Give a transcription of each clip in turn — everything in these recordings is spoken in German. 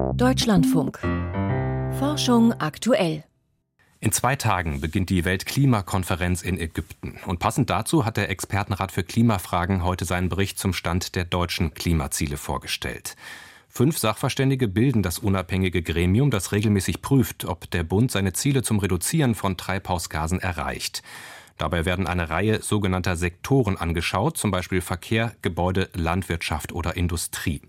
Deutschlandfunk. Forschung aktuell. In zwei Tagen beginnt die Weltklimakonferenz in Ägypten. Und passend dazu hat der Expertenrat für Klimafragen heute seinen Bericht zum Stand der deutschen Klimaziele vorgestellt. Fünf Sachverständige bilden das unabhängige Gremium, das regelmäßig prüft, ob der Bund seine Ziele zum Reduzieren von Treibhausgasen erreicht. Dabei werden eine Reihe sogenannter Sektoren angeschaut, zum Beispiel Verkehr, Gebäude, Landwirtschaft oder Industrie.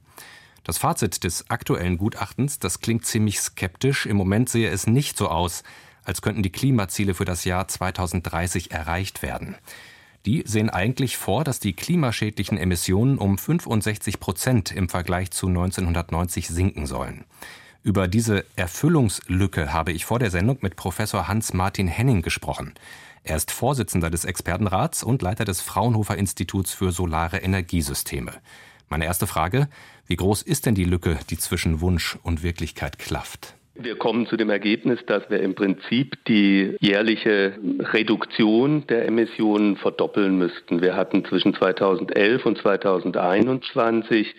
Das Fazit des aktuellen Gutachtens, das klingt ziemlich skeptisch. Im Moment sehe es nicht so aus, als könnten die Klimaziele für das Jahr 2030 erreicht werden. Die sehen eigentlich vor, dass die klimaschädlichen Emissionen um 65 Prozent im Vergleich zu 1990 sinken sollen. Über diese Erfüllungslücke habe ich vor der Sendung mit Professor Hans-Martin Henning gesprochen. Er ist Vorsitzender des Expertenrats und Leiter des Fraunhofer Instituts für Solare Energiesysteme. Meine erste Frage, wie groß ist denn die Lücke, die zwischen Wunsch und Wirklichkeit klafft? Wir kommen zu dem Ergebnis, dass wir im Prinzip die jährliche Reduktion der Emissionen verdoppeln müssten. Wir hatten zwischen 2011 und 2021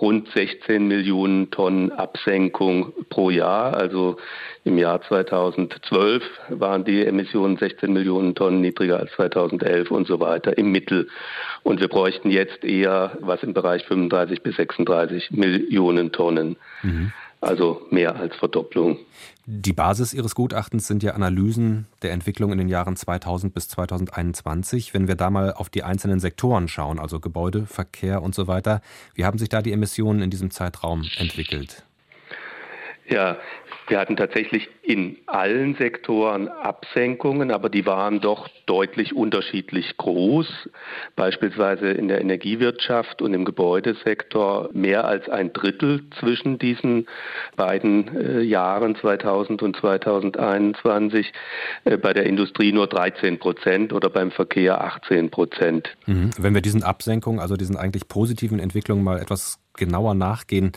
rund 16 Millionen Tonnen Absenkung pro Jahr. Also im Jahr 2012 waren die Emissionen 16 Millionen Tonnen niedriger als 2011 und so weiter im Mittel. Und wir bräuchten jetzt eher was im Bereich 35 bis 36 Millionen Tonnen. Mhm. Also mehr als Verdopplung. Die Basis Ihres Gutachtens sind ja Analysen der Entwicklung in den Jahren 2000 bis 2021. Wenn wir da mal auf die einzelnen Sektoren schauen, also Gebäude, Verkehr und so weiter, wie haben sich da die Emissionen in diesem Zeitraum entwickelt? Ja, wir hatten tatsächlich in allen Sektoren Absenkungen, aber die waren doch deutlich unterschiedlich groß. Beispielsweise in der Energiewirtschaft und im Gebäudesektor mehr als ein Drittel zwischen diesen beiden äh, Jahren 2000 und 2021. Äh, bei der Industrie nur 13 Prozent oder beim Verkehr 18 Prozent. Mhm. Wenn wir diesen Absenkungen, also diesen eigentlich positiven Entwicklungen mal etwas genauer nachgehen,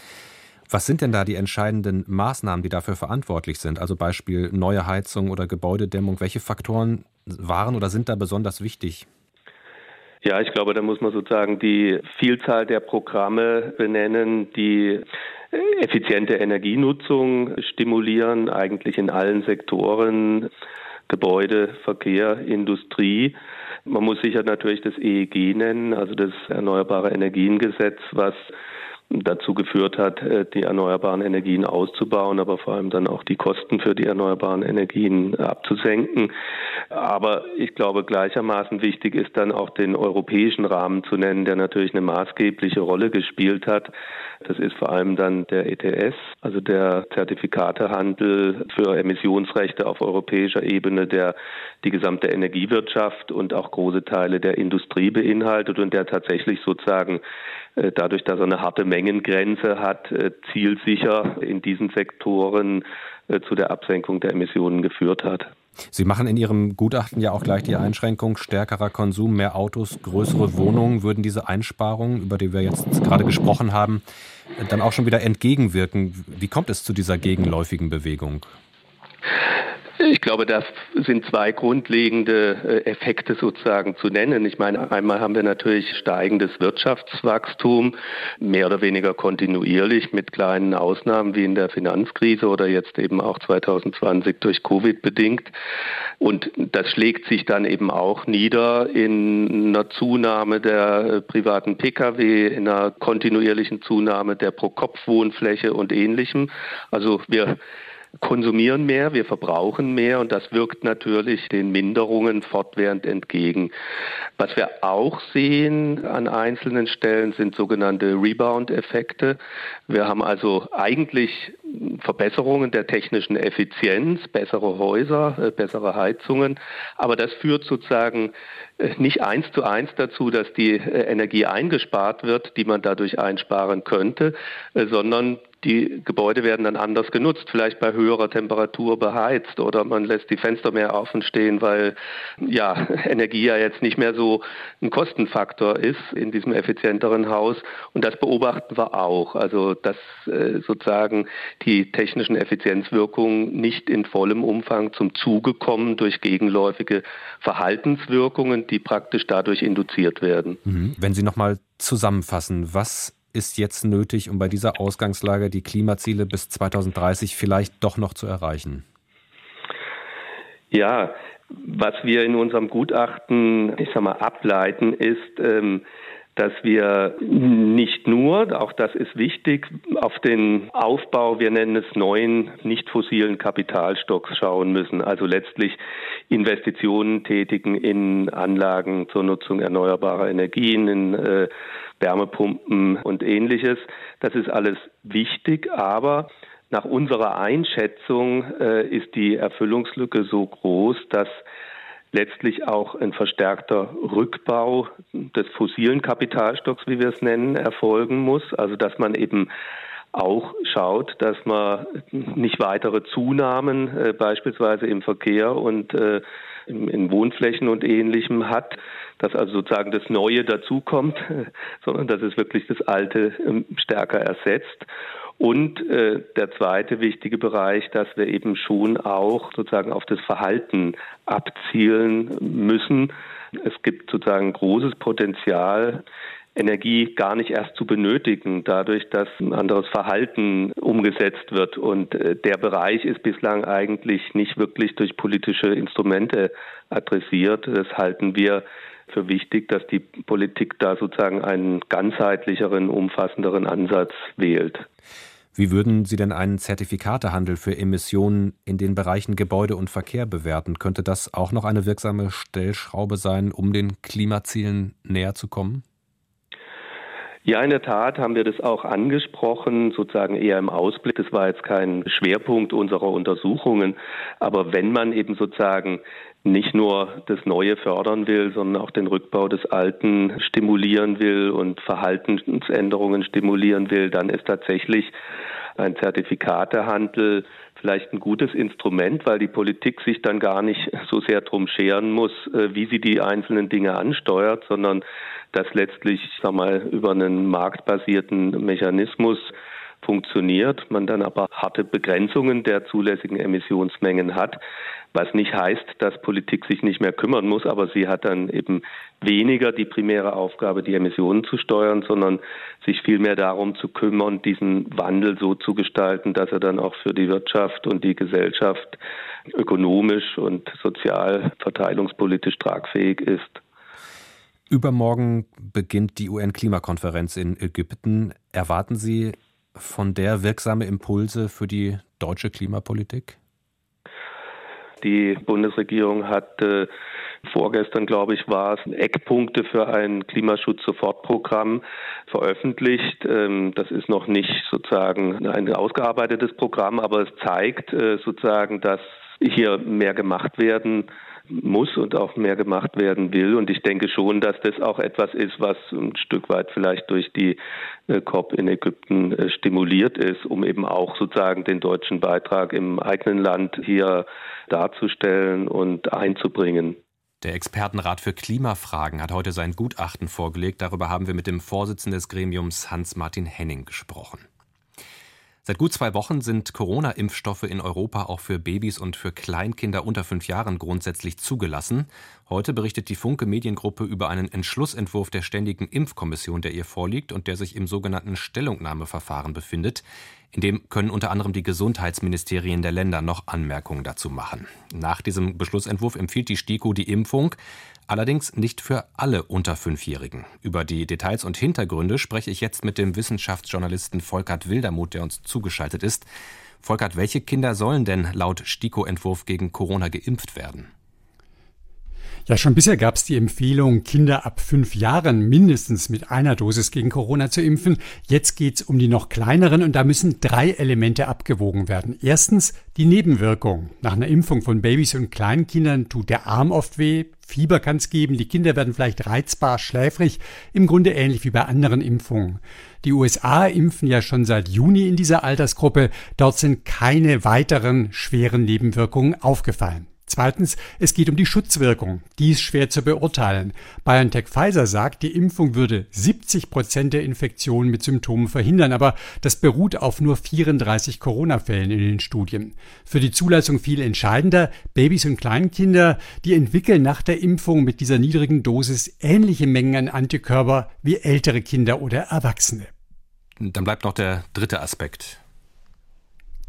was sind denn da die entscheidenden Maßnahmen, die dafür verantwortlich sind? Also Beispiel neue Heizung oder Gebäudedämmung. Welche Faktoren waren oder sind da besonders wichtig? Ja, ich glaube, da muss man sozusagen die Vielzahl der Programme benennen, die effiziente Energienutzung stimulieren, eigentlich in allen Sektoren, Gebäude, Verkehr, Industrie. Man muss sicher natürlich das EEG nennen, also das Erneuerbare Energiengesetz, was dazu geführt hat, äh, die erneuerbaren Energien auszubauen, aber vor allem dann auch die Kosten für die erneuerbaren Energien abzusenken. Aber ich glaube, gleichermaßen wichtig ist dann auch den europäischen Rahmen zu nennen, der natürlich eine maßgebliche Rolle gespielt hat. Das ist vor allem dann der ETS, also der Zertifikatehandel für Emissionsrechte auf europäischer Ebene, der die gesamte Energiewirtschaft und auch große Teile der Industrie beinhaltet und der tatsächlich sozusagen dadurch, dass er eine harte Mengengrenze hat, äh, zielsicher in diesen Sektoren äh, zu der Absenkung der Emissionen geführt hat. Sie machen in Ihrem Gutachten ja auch gleich die Einschränkung, stärkerer Konsum, mehr Autos, größere Wohnungen. Würden diese Einsparungen, über die wir jetzt gerade gesprochen haben, dann auch schon wieder entgegenwirken? Wie kommt es zu dieser gegenläufigen Bewegung? Ich glaube, da sind zwei grundlegende äh, Effekte sozusagen zu nennen. Ich meine, einmal haben wir natürlich steigendes Wirtschaftswachstum, mehr oder weniger kontinuierlich mit kleinen Ausnahmen wie in der Finanzkrise oder jetzt eben auch 2020 durch Covid bedingt. Und das schlägt sich dann eben auch nieder in einer Zunahme der äh, privaten Pkw, in einer kontinuierlichen Zunahme der Pro-Kopf-Wohnfläche und ähnlichem. Also wir konsumieren mehr, wir verbrauchen mehr und das wirkt natürlich den Minderungen fortwährend entgegen. Was wir auch sehen an einzelnen Stellen sind sogenannte Rebound-Effekte. Wir haben also eigentlich Verbesserungen der technischen Effizienz, bessere Häuser, äh, bessere Heizungen, aber das führt sozusagen äh, nicht eins zu eins dazu, dass die äh, Energie eingespart wird, die man dadurch einsparen könnte, sondern die Gebäude werden dann anders genutzt, vielleicht bei höherer Temperatur beheizt oder man lässt die Fenster mehr offen stehen, weil ja Energie ja jetzt nicht mehr so ein Kostenfaktor ist in diesem effizienteren Haus und das beobachten wir auch, also dass äh, sozusagen die technischen Effizienzwirkungen nicht in vollem Umfang zum Zuge kommen durch gegenläufige Verhaltenswirkungen, die praktisch dadurch induziert werden. Mhm. Wenn Sie noch mal zusammenfassen, was ist jetzt nötig, um bei dieser Ausgangslage die Klimaziele bis 2030 vielleicht doch noch zu erreichen? Ja, was wir in unserem Gutachten, ich sag mal, ableiten, ist, ähm, dass wir nicht nur, auch das ist wichtig, auf den Aufbau, wir nennen es neuen, nicht fossilen Kapitalstocks schauen müssen. Also letztlich Investitionen tätigen in Anlagen zur Nutzung erneuerbarer Energien, in äh, Wärmepumpen und ähnliches. Das ist alles wichtig, aber nach unserer Einschätzung äh, ist die Erfüllungslücke so groß, dass letztlich auch ein verstärkter Rückbau des fossilen Kapitalstocks, wie wir es nennen, erfolgen muss. Also dass man eben auch schaut, dass man nicht weitere Zunahmen äh, beispielsweise im Verkehr und äh, in, in Wohnflächen und ähnlichem hat, dass also sozusagen das Neue dazukommt, sondern dass es wirklich das Alte äh, stärker ersetzt. Und äh, der zweite wichtige Bereich, dass wir eben schon auch sozusagen auf das Verhalten abzielen müssen. Es gibt sozusagen großes Potenzial, Energie gar nicht erst zu benötigen, dadurch, dass ein anderes Verhalten umgesetzt wird. Und äh, der Bereich ist bislang eigentlich nicht wirklich durch politische Instrumente adressiert. Das halten wir für wichtig, dass die Politik da sozusagen einen ganzheitlicheren, umfassenderen Ansatz wählt. Wie würden Sie denn einen Zertifikatehandel für Emissionen in den Bereichen Gebäude und Verkehr bewerten? Könnte das auch noch eine wirksame Stellschraube sein, um den Klimazielen näher zu kommen? Ja, in der Tat haben wir das auch angesprochen, sozusagen eher im Ausblick. Das war jetzt kein Schwerpunkt unserer Untersuchungen. Aber wenn man eben sozusagen nicht nur das Neue fördern will, sondern auch den Rückbau des Alten stimulieren will und Verhaltensänderungen stimulieren will, dann ist tatsächlich ein Zertifikatehandel vielleicht ein gutes Instrument, weil die Politik sich dann gar nicht so sehr drum scheren muss, äh, wie sie die einzelnen Dinge ansteuert, sondern dass letztlich, sag mal, über einen marktbasierten Mechanismus funktioniert, man dann aber harte Begrenzungen der zulässigen Emissionsmengen hat, was nicht heißt, dass Politik sich nicht mehr kümmern muss, aber sie hat dann eben weniger die primäre Aufgabe, die Emissionen zu steuern, sondern sich vielmehr darum zu kümmern, diesen Wandel so zu gestalten, dass er dann auch für die Wirtschaft und die Gesellschaft ökonomisch und sozial verteilungspolitisch tragfähig ist. Übermorgen beginnt die UN-Klimakonferenz in Ägypten. Erwarten Sie von der wirksame Impulse für die deutsche Klimapolitik? Die Bundesregierung hat äh, vorgestern, glaube ich, war es, Eckpunkte für ein Klimaschutz-Sofortprogramm veröffentlicht. Ähm, das ist noch nicht sozusagen ein ausgearbeitetes Programm, aber es zeigt äh, sozusagen, dass hier mehr gemacht werden muss und auch mehr gemacht werden will. Und ich denke schon, dass das auch etwas ist, was ein Stück weit vielleicht durch die äh, COP in Ägypten äh, stimuliert ist, um eben auch sozusagen den deutschen Beitrag im eigenen Land hier darzustellen und einzubringen. Der Expertenrat für Klimafragen hat heute sein Gutachten vorgelegt. Darüber haben wir mit dem Vorsitzenden des Gremiums Hans-Martin Henning gesprochen. Seit gut zwei Wochen sind Corona-Impfstoffe in Europa auch für Babys und für Kleinkinder unter fünf Jahren grundsätzlich zugelassen. Heute berichtet die Funke Mediengruppe über einen Entschlussentwurf der Ständigen Impfkommission, der ihr vorliegt und der sich im sogenannten Stellungnahmeverfahren befindet. In dem können unter anderem die Gesundheitsministerien der Länder noch Anmerkungen dazu machen. Nach diesem Beschlussentwurf empfiehlt die STIKO die Impfung. Allerdings nicht für alle unter Fünfjährigen. Über die Details und Hintergründe spreche ich jetzt mit dem Wissenschaftsjournalisten Volkert Wildermuth, der uns zugeschaltet ist. Volkert, welche Kinder sollen denn laut STIKO-Entwurf gegen Corona geimpft werden? Ja, schon bisher gab es die Empfehlung, Kinder ab fünf Jahren mindestens mit einer Dosis gegen Corona zu impfen. Jetzt geht's um die noch kleineren und da müssen drei Elemente abgewogen werden. Erstens die Nebenwirkung. Nach einer Impfung von Babys und Kleinkindern tut der Arm oft weh, Fieber kann es geben, die Kinder werden vielleicht reizbar, schläfrig, im Grunde ähnlich wie bei anderen Impfungen. Die USA impfen ja schon seit Juni in dieser Altersgruppe, dort sind keine weiteren schweren Nebenwirkungen aufgefallen. Zweitens, es geht um die Schutzwirkung. Die ist schwer zu beurteilen. BioNTech Pfizer sagt, die Impfung würde 70 Prozent der Infektionen mit Symptomen verhindern, aber das beruht auf nur 34 Corona-Fällen in den Studien. Für die Zulassung viel entscheidender, Babys und Kleinkinder, die entwickeln nach der Impfung mit dieser niedrigen Dosis ähnliche Mengen an Antikörper wie ältere Kinder oder Erwachsene. Dann bleibt noch der dritte Aspekt.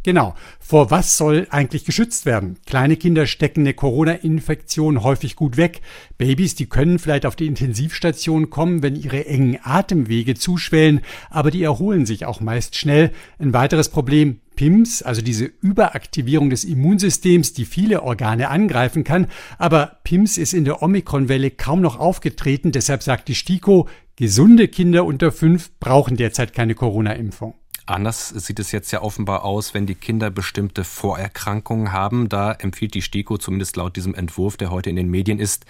Genau. Vor was soll eigentlich geschützt werden? Kleine Kinder stecken eine Corona-Infektion häufig gut weg. Babys, die können vielleicht auf die Intensivstation kommen, wenn ihre engen Atemwege zuschwellen, aber die erholen sich auch meist schnell. Ein weiteres Problem, PIMS, also diese Überaktivierung des Immunsystems, die viele Organe angreifen kann. Aber PIMS ist in der Omikron-Welle kaum noch aufgetreten. Deshalb sagt die STIKO, gesunde Kinder unter fünf brauchen derzeit keine Corona-Impfung. Anders sieht es jetzt ja offenbar aus, wenn die Kinder bestimmte Vorerkrankungen haben. Da empfiehlt die STIKO, zumindest laut diesem Entwurf, der heute in den Medien ist,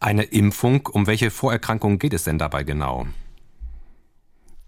eine Impfung. Um welche Vorerkrankungen geht es denn dabei genau?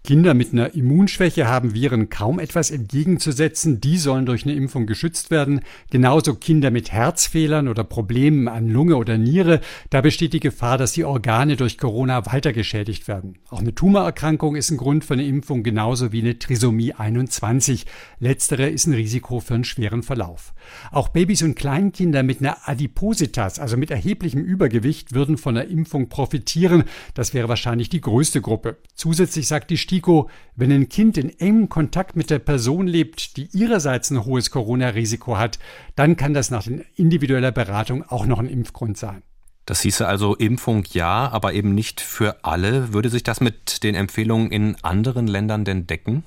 Kinder mit einer Immunschwäche haben Viren kaum etwas entgegenzusetzen. Die sollen durch eine Impfung geschützt werden. Genauso Kinder mit Herzfehlern oder Problemen an Lunge oder Niere. Da besteht die Gefahr, dass die Organe durch Corona weiter geschädigt werden. Auch eine Tumorerkrankung ist ein Grund für eine Impfung, genauso wie eine Trisomie 21. Letztere ist ein Risiko für einen schweren Verlauf. Auch Babys und Kleinkinder mit einer Adipositas, also mit erheblichem Übergewicht, würden von der Impfung profitieren. Das wäre wahrscheinlich die größte Gruppe. Zusätzlich sagt die STIKO, wenn ein Kind in engem Kontakt mit der Person lebt, die ihrerseits ein hohes Corona-Risiko hat, dann kann das nach individueller Beratung auch noch ein Impfgrund sein. Das hieße also Impfung ja, aber eben nicht für alle. Würde sich das mit den Empfehlungen in anderen Ländern denn decken?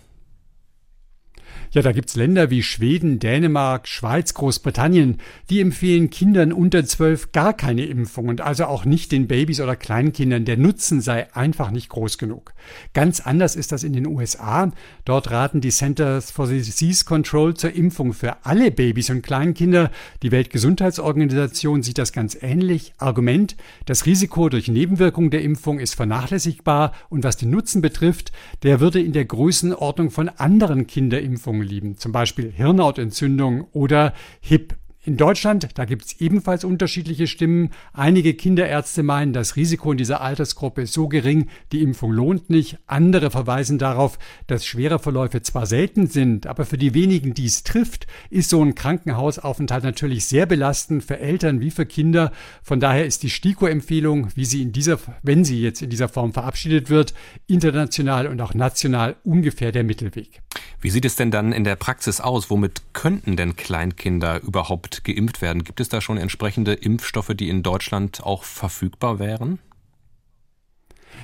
Ja, da gibt's Länder wie Schweden, Dänemark, Schweiz, Großbritannien, die empfehlen Kindern unter zwölf gar keine Impfung und also auch nicht den Babys oder Kleinkindern. Der Nutzen sei einfach nicht groß genug. Ganz anders ist das in den USA. Dort raten die Centers for Disease Control zur Impfung für alle Babys und Kleinkinder. Die Weltgesundheitsorganisation sieht das ganz ähnlich. Argument, das Risiko durch Nebenwirkungen der Impfung ist vernachlässigbar und was den Nutzen betrifft, der würde in der Größenordnung von anderen Kinderimpfungen Erkrankungen liegen, zum Beispiel Hirnhautentzündung oder HIP. In Deutschland, da gibt es ebenfalls unterschiedliche Stimmen. Einige Kinderärzte meinen, das Risiko in dieser Altersgruppe ist so gering, die Impfung lohnt nicht. Andere verweisen darauf, dass schwere Verläufe zwar selten sind, aber für die wenigen, die es trifft, ist so ein Krankenhausaufenthalt natürlich sehr belastend für Eltern wie für Kinder. Von daher ist die STIKO-Empfehlung, wie sie in dieser, wenn sie jetzt in dieser Form verabschiedet wird, international und auch national ungefähr der Mittelweg. Wie sieht es denn dann in der Praxis aus? Womit könnten denn Kleinkinder überhaupt geimpft werden? Gibt es da schon entsprechende Impfstoffe, die in Deutschland auch verfügbar wären?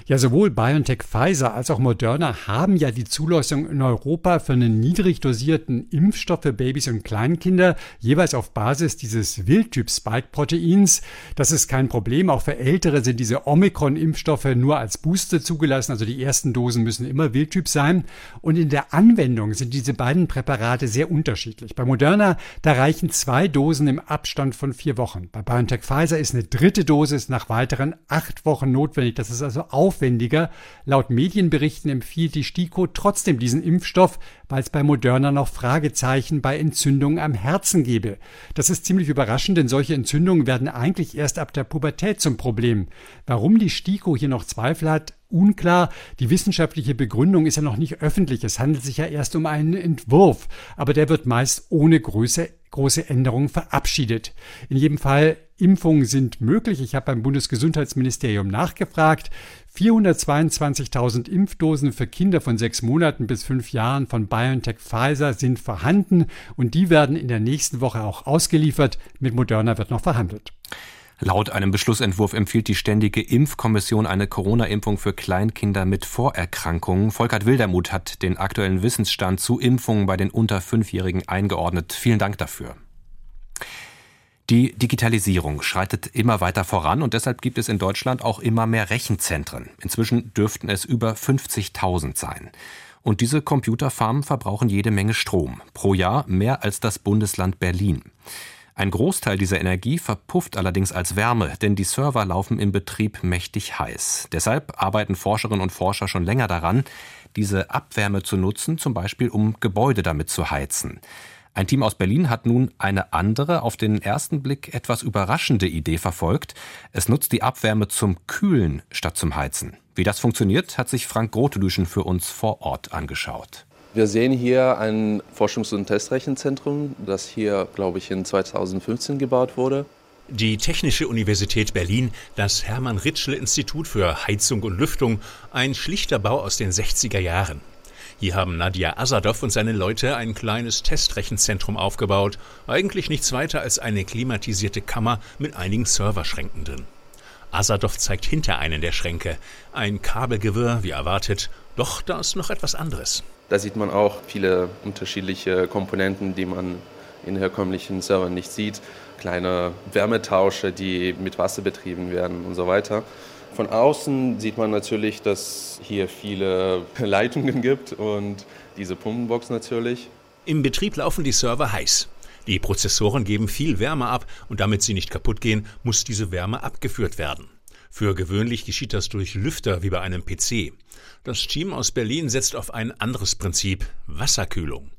Ja, sowohl BioNTech Pfizer als auch Moderna haben ja die Zulassung in Europa für einen niedrig dosierten Impfstoff für Babys und Kleinkinder, jeweils auf Basis dieses Wildtyp-Spike-Proteins. Das ist kein Problem. Auch für Ältere sind diese Omikron-Impfstoffe nur als Booster zugelassen. Also die ersten Dosen müssen immer Wildtyp sein. Und in der Anwendung sind diese beiden Präparate sehr unterschiedlich. Bei Moderna, da reichen zwei Dosen im Abstand von vier Wochen. Bei BioNTech Pfizer ist eine dritte Dosis nach weiteren acht Wochen notwendig. Das ist also auf aufwendiger. Laut Medienberichten empfiehlt die STIKO trotzdem diesen Impfstoff, weil es bei Moderna noch Fragezeichen bei Entzündungen am Herzen gebe. Das ist ziemlich überraschend, denn solche Entzündungen werden eigentlich erst ab der Pubertät zum Problem. Warum die STIKO hier noch Zweifel hat, unklar. Die wissenschaftliche Begründung ist ja noch nicht öffentlich. Es handelt sich ja erst um einen Entwurf, aber der wird meist ohne Größe große Änderungen verabschiedet. In jedem Fall, Impfungen sind möglich. Ich habe beim Bundesgesundheitsministerium nachgefragt. 422.000 Impfdosen für Kinder von sechs Monaten bis fünf Jahren von BioNTech Pfizer sind vorhanden und die werden in der nächsten Woche auch ausgeliefert. Mit Moderna wird noch verhandelt. Laut einem Beschlussentwurf empfiehlt die Ständige Impfkommission eine Corona-Impfung für Kleinkinder mit Vorerkrankungen. Volkert Wildermuth hat den aktuellen Wissensstand zu Impfungen bei den unter Fünfjährigen eingeordnet. Vielen Dank dafür. Die Digitalisierung schreitet immer weiter voran und deshalb gibt es in Deutschland auch immer mehr Rechenzentren. Inzwischen dürften es über 50.000 sein. Und diese Computerfarmen verbrauchen jede Menge Strom. Pro Jahr mehr als das Bundesland Berlin. Ein Großteil dieser Energie verpufft allerdings als Wärme, denn die Server laufen im Betrieb mächtig heiß. Deshalb arbeiten Forscherinnen und Forscher schon länger daran, diese Abwärme zu nutzen, zum Beispiel um Gebäude damit zu heizen. Ein Team aus Berlin hat nun eine andere, auf den ersten Blick etwas überraschende Idee verfolgt. Es nutzt die Abwärme zum Kühlen statt zum Heizen. Wie das funktioniert, hat sich Frank Grotelüschen für uns vor Ort angeschaut. Wir sehen hier ein Forschungs- und Testrechenzentrum, das hier, glaube ich, in 2015 gebaut wurde. Die Technische Universität Berlin, das Hermann-Ritschl-Institut für Heizung und Lüftung, ein schlichter Bau aus den 60er Jahren. Hier haben Nadia Asadov und seine Leute ein kleines Testrechenzentrum aufgebaut. Eigentlich nichts weiter als eine klimatisierte Kammer mit einigen Serverschränken drin. Asadov zeigt hinter einen der Schränke. Ein Kabelgewirr, wie erwartet. Doch da ist noch etwas anderes. Da sieht man auch viele unterschiedliche Komponenten, die man in herkömmlichen Servern nicht sieht. Kleine Wärmetausche, die mit Wasser betrieben werden und so weiter. Von außen sieht man natürlich, dass hier viele Leitungen gibt und diese Pumpenbox natürlich. Im Betrieb laufen die Server heiß. Die Prozessoren geben viel Wärme ab und damit sie nicht kaputt gehen, muss diese Wärme abgeführt werden. Für gewöhnlich geschieht das durch Lüfter wie bei einem PC. Das Team aus Berlin setzt auf ein anderes Prinzip Wasserkühlung.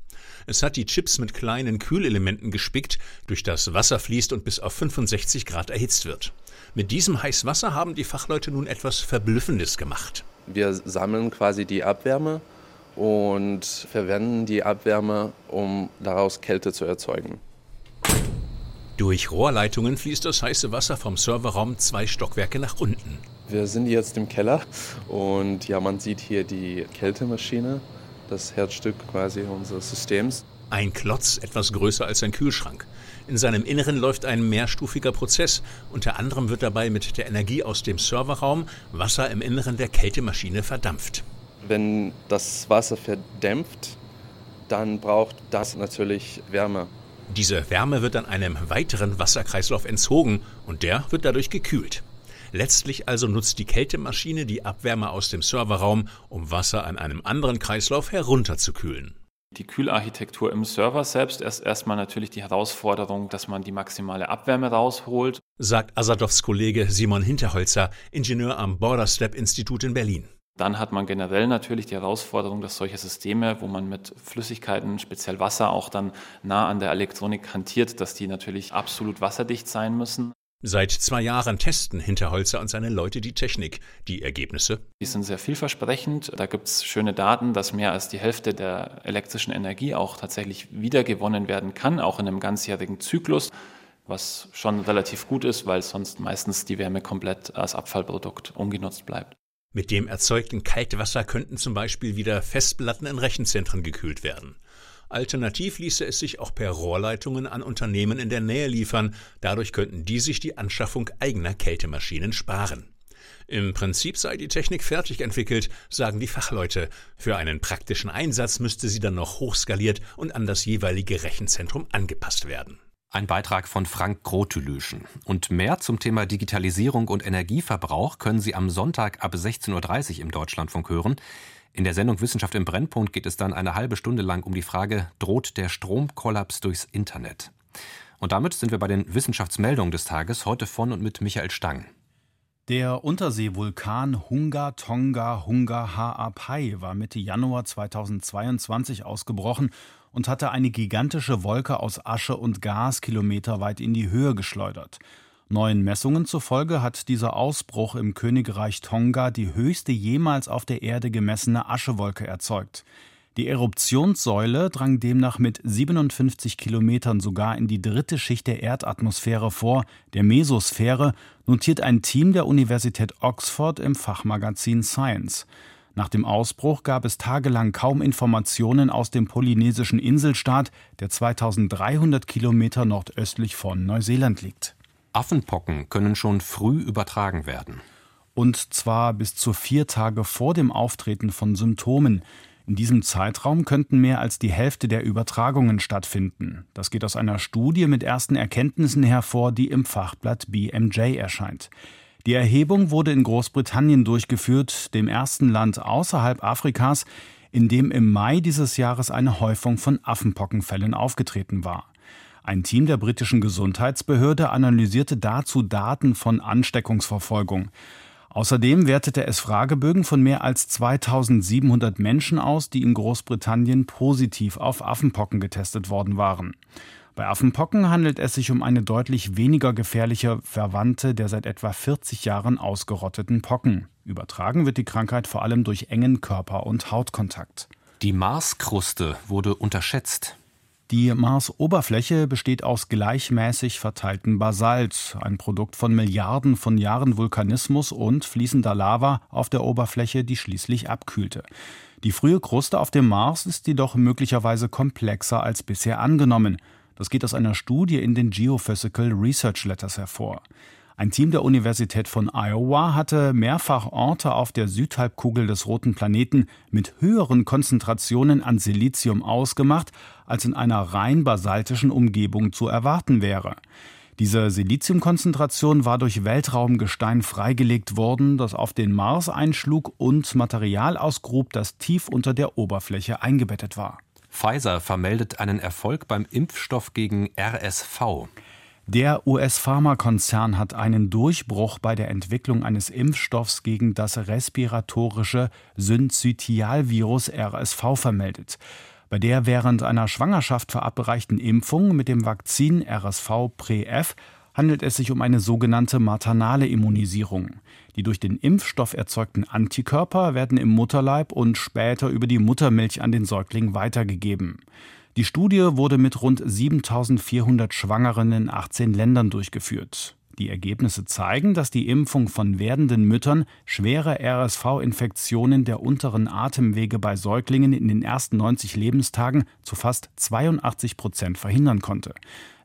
Es hat die Chips mit kleinen Kühlelementen gespickt, durch das Wasser fließt und bis auf 65 Grad erhitzt wird. Mit diesem Heißwasser haben die Fachleute nun etwas Verblüffendes gemacht. Wir sammeln quasi die Abwärme und verwenden die Abwärme, um daraus Kälte zu erzeugen. Durch Rohrleitungen fließt das heiße Wasser vom Serverraum zwei Stockwerke nach unten. Wir sind jetzt im Keller und ja, man sieht hier die Kältemaschine, das Herzstück quasi unseres Systems. Ein Klotz etwas größer als ein Kühlschrank. In seinem Inneren läuft ein mehrstufiger Prozess. Unter anderem wird dabei mit der Energie aus dem Serverraum Wasser im Inneren der Kältemaschine verdampft. Wenn das Wasser verdämpft, dann braucht das natürlich Wärme. Diese Wärme wird dann einem weiteren Wasserkreislauf entzogen und der wird dadurch gekühlt. Letztlich also nutzt die Kältemaschine die Abwärme aus dem Serverraum, um Wasser an einem anderen Kreislauf herunterzukühlen. Die Kühlarchitektur im Server selbst ist erstmal natürlich die Herausforderung, dass man die maximale Abwärme rausholt. Sagt Asadovs Kollege Simon Hinterholzer, Ingenieur am Border Step Institut in Berlin. Dann hat man generell natürlich die Herausforderung, dass solche Systeme, wo man mit Flüssigkeiten, speziell Wasser, auch dann nah an der Elektronik hantiert, dass die natürlich absolut wasserdicht sein müssen. Seit zwei Jahren testen Hinterholzer und seine Leute die Technik. Die Ergebnisse? Die sind sehr vielversprechend. Da gibt es schöne Daten, dass mehr als die Hälfte der elektrischen Energie auch tatsächlich wiedergewonnen werden kann, auch in einem ganzjährigen Zyklus, was schon relativ gut ist, weil sonst meistens die Wärme komplett als Abfallprodukt ungenutzt bleibt. Mit dem erzeugten Kaltwasser könnten zum Beispiel wieder Festplatten in Rechenzentren gekühlt werden. Alternativ ließe es sich auch per Rohrleitungen an Unternehmen in der Nähe liefern, dadurch könnten die sich die Anschaffung eigener Kältemaschinen sparen. Im Prinzip sei die Technik fertig entwickelt, sagen die Fachleute. Für einen praktischen Einsatz müsste sie dann noch hochskaliert und an das jeweilige Rechenzentrum angepasst werden. Ein Beitrag von Frank Grotülüschen. Und mehr zum Thema Digitalisierung und Energieverbrauch können Sie am Sonntag ab 16.30 Uhr im Deutschlandfunk hören. In der Sendung Wissenschaft im Brennpunkt geht es dann eine halbe Stunde lang um die Frage, droht der Stromkollaps durchs Internet? Und damit sind wir bei den Wissenschaftsmeldungen des Tages, heute von und mit Michael Stang. Der Unterseevulkan Hunga Tonga Hunga Ha'apai war Mitte Januar 2022 ausgebrochen und hatte eine gigantische Wolke aus Asche und Gas kilometerweit in die Höhe geschleudert. Neuen Messungen zufolge hat dieser Ausbruch im Königreich Tonga die höchste jemals auf der Erde gemessene Aschewolke erzeugt. Die Eruptionssäule drang demnach mit 57 Kilometern sogar in die dritte Schicht der Erdatmosphäre vor, der Mesosphäre, notiert ein Team der Universität Oxford im Fachmagazin Science. Nach dem Ausbruch gab es tagelang kaum Informationen aus dem polynesischen Inselstaat, der 2300 Kilometer nordöstlich von Neuseeland liegt. Affenpocken können schon früh übertragen werden. Und zwar bis zu vier Tage vor dem Auftreten von Symptomen. In diesem Zeitraum könnten mehr als die Hälfte der Übertragungen stattfinden. Das geht aus einer Studie mit ersten Erkenntnissen hervor, die im Fachblatt BMJ erscheint. Die Erhebung wurde in Großbritannien durchgeführt, dem ersten Land außerhalb Afrikas, in dem im Mai dieses Jahres eine Häufung von Affenpockenfällen aufgetreten war. Ein Team der britischen Gesundheitsbehörde analysierte dazu Daten von Ansteckungsverfolgung. Außerdem wertete es Fragebögen von mehr als 2700 Menschen aus, die in Großbritannien positiv auf Affenpocken getestet worden waren. Bei Affenpocken handelt es sich um eine deutlich weniger gefährliche Verwandte der seit etwa 40 Jahren ausgerotteten Pocken. Übertragen wird die Krankheit vor allem durch engen Körper- und Hautkontakt. Die Marskruste wurde unterschätzt. Die Marsoberfläche besteht aus gleichmäßig verteiltem Basalt, ein Produkt von Milliarden von Jahren Vulkanismus und fließender Lava auf der Oberfläche, die schließlich abkühlte. Die frühe Kruste auf dem Mars ist jedoch möglicherweise komplexer als bisher angenommen. Das geht aus einer Studie in den Geophysical Research Letters hervor. Ein Team der Universität von Iowa hatte mehrfach Orte auf der Südhalbkugel des roten Planeten mit höheren Konzentrationen an Silizium ausgemacht, als in einer rein basaltischen Umgebung zu erwarten wäre. Diese Siliziumkonzentration war durch Weltraumgestein freigelegt worden, das auf den Mars einschlug und Material ausgrub, das tief unter der Oberfläche eingebettet war. Pfizer vermeldet einen Erfolg beim Impfstoff gegen RSV. Der US-Pharmakonzern hat einen Durchbruch bei der Entwicklung eines Impfstoffs gegen das respiratorische Syncytialvirus RSV vermeldet. Bei der während einer Schwangerschaft verabreichten Impfung mit dem Vakzin RSV-Pre-F handelt es sich um eine sogenannte maternale Immunisierung. Die durch den Impfstoff erzeugten Antikörper werden im Mutterleib und später über die Muttermilch an den Säugling weitergegeben. Die Studie wurde mit rund 7400 Schwangeren in 18 Ländern durchgeführt. Die Ergebnisse zeigen, dass die Impfung von werdenden Müttern schwere RSV-Infektionen der unteren Atemwege bei Säuglingen in den ersten 90 Lebenstagen zu fast 82 Prozent verhindern konnte.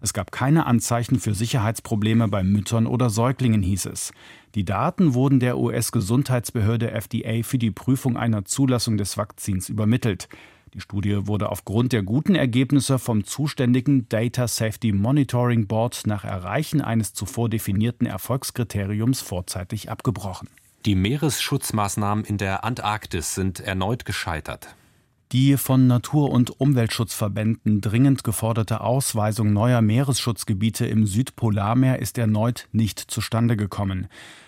Es gab keine Anzeichen für Sicherheitsprobleme bei Müttern oder Säuglingen, hieß es. Die Daten wurden der US-Gesundheitsbehörde FDA für die Prüfung einer Zulassung des Vakzins übermittelt. Die Studie wurde aufgrund der guten Ergebnisse vom zuständigen Data Safety Monitoring Board nach Erreichen eines zuvor definierten Erfolgskriteriums vorzeitig abgebrochen. Die Meeresschutzmaßnahmen in der Antarktis sind erneut gescheitert. Die von Natur- und Umweltschutzverbänden dringend geforderte Ausweisung neuer Meeresschutzgebiete im Südpolarmeer ist erneut nicht zustande gekommen.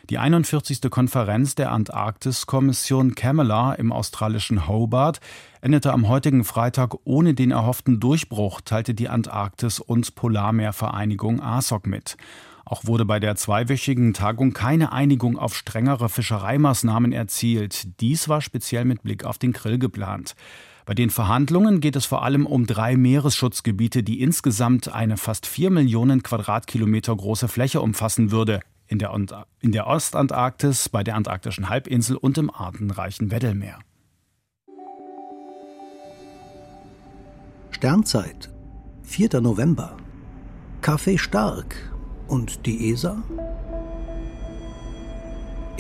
Die 41. Konferenz der Antarktiskommission Camela im australischen Hobart endete am heutigen Freitag ohne den erhofften Durchbruch, teilte die Antarktis- und Polarmeervereinigung ASOC mit. Auch wurde bei der zweiwöchigen Tagung keine Einigung auf strengere Fischereimaßnahmen erzielt. Dies war speziell mit Blick auf den Grill geplant. Bei den Verhandlungen geht es vor allem um drei Meeresschutzgebiete, die insgesamt eine fast vier Millionen Quadratkilometer große Fläche umfassen würde. In der, in der Ostantarktis, bei der antarktischen Halbinsel und im artenreichen Weddellmeer. Sternzeit, 4. November. Kaffee stark. Und die ESA?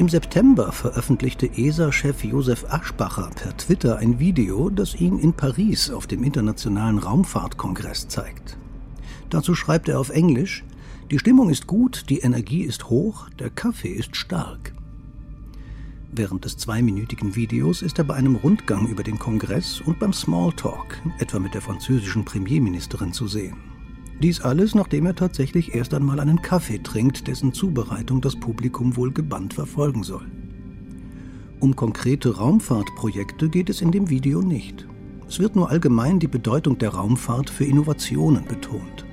Im September veröffentlichte ESA-Chef Josef Aschbacher per Twitter ein Video, das ihn in Paris auf dem Internationalen Raumfahrtkongress zeigt. Dazu schreibt er auf Englisch, die Stimmung ist gut, die Energie ist hoch, der Kaffee ist stark. Während des zweiminütigen Videos ist er bei einem Rundgang über den Kongress und beim Smalltalk, etwa mit der französischen Premierministerin, zu sehen. Dies alles, nachdem er tatsächlich erst einmal einen Kaffee trinkt, dessen Zubereitung das Publikum wohl gebannt verfolgen soll. Um konkrete Raumfahrtprojekte geht es in dem Video nicht. Es wird nur allgemein die Bedeutung der Raumfahrt für Innovationen betont.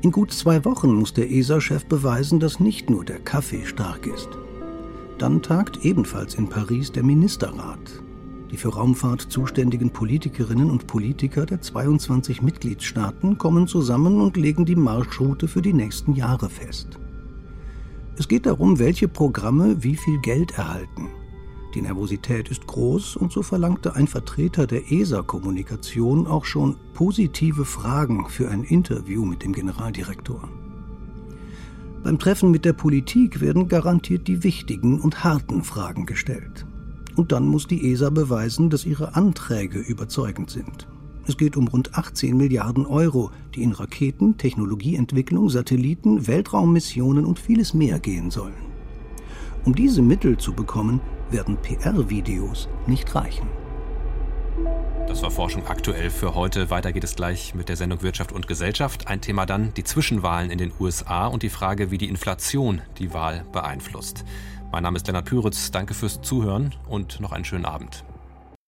In gut zwei Wochen muss der ESA-Chef beweisen, dass nicht nur der Kaffee stark ist. Dann tagt ebenfalls in Paris der Ministerrat, die für Raumfahrt zuständigen Politikerinnen und Politiker der 22 Mitgliedstaaten kommen zusammen und legen die Marschroute für die nächsten Jahre fest. Es geht darum, welche Programme wie viel Geld erhalten. Die Nervosität ist groß und so verlangte ein Vertreter der ESA-Kommunikation auch schon positive Fragen für ein Interview mit dem Generaldirektor. Beim Treffen mit der Politik werden garantiert die wichtigen und harten Fragen gestellt. Und dann muss die ESA beweisen, dass ihre Anträge überzeugend sind. Es geht um rund 18 Milliarden Euro, die in Raketen, Technologieentwicklung, Satelliten, Weltraummissionen und vieles mehr gehen sollen. Um diese Mittel zu bekommen, werden PR-Videos nicht reichen. Das war Forschung aktuell für heute. Weiter geht es gleich mit der Sendung Wirtschaft und Gesellschaft. Ein Thema dann die Zwischenwahlen in den USA und die Frage, wie die Inflation die Wahl beeinflusst. Mein Name ist Lennart Püritz. Danke fürs Zuhören und noch einen schönen Abend.